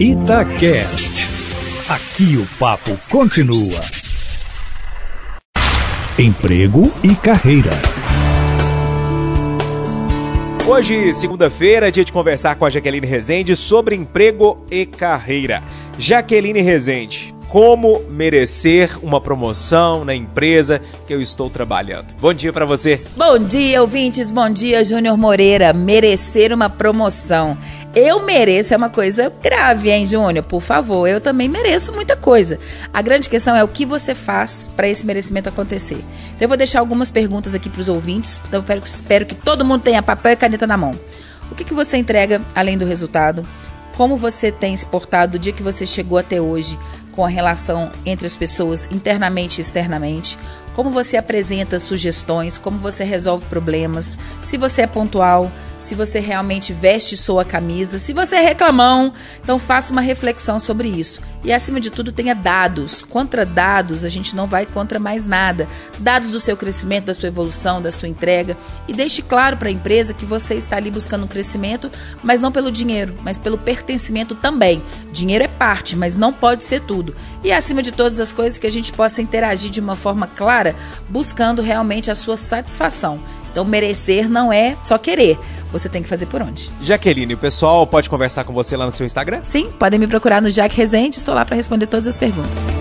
Itacast. Aqui o papo continua. Emprego e carreira. Hoje, segunda-feira, é dia de conversar com a Jaqueline Rezende sobre emprego e carreira. Jaqueline Rezende, como merecer uma promoção na empresa que eu estou trabalhando. Bom dia para você. Bom dia, ouvintes. Bom dia, Júnior Moreira. Merecer uma promoção. Eu mereço é uma coisa grave, hein, Júnior? Por favor, eu também mereço muita coisa. A grande questão é o que você faz para esse merecimento acontecer. Então eu vou deixar algumas perguntas aqui para os ouvintes. Então eu espero que todo mundo tenha papel e caneta na mão. O que, que você entrega além do resultado? Como você tem se portado do dia que você chegou até hoje com a relação entre as pessoas internamente e externamente? Como você apresenta sugestões? Como você resolve problemas? Se você é pontual? Se você realmente veste sua camisa? Se você é reclamão? Então faça uma reflexão sobre isso. E acima de tudo, tenha dados. Contra dados, a gente não vai contra mais nada. Dados do seu crescimento, da sua evolução, da sua entrega. E deixe claro para a empresa que você está ali buscando um crescimento, mas não pelo dinheiro, mas pelo pertencimento também. Dinheiro é parte, mas não pode ser tudo. E acima de todas as coisas, que a gente possa interagir de uma forma clara, buscando realmente a sua satisfação. Então, merecer não é só querer. Você tem que fazer por onde. Jaqueline, o pessoal pode conversar com você lá no seu Instagram? Sim, podem me procurar no Jack Rezende. Estou lá para responder todas as perguntas.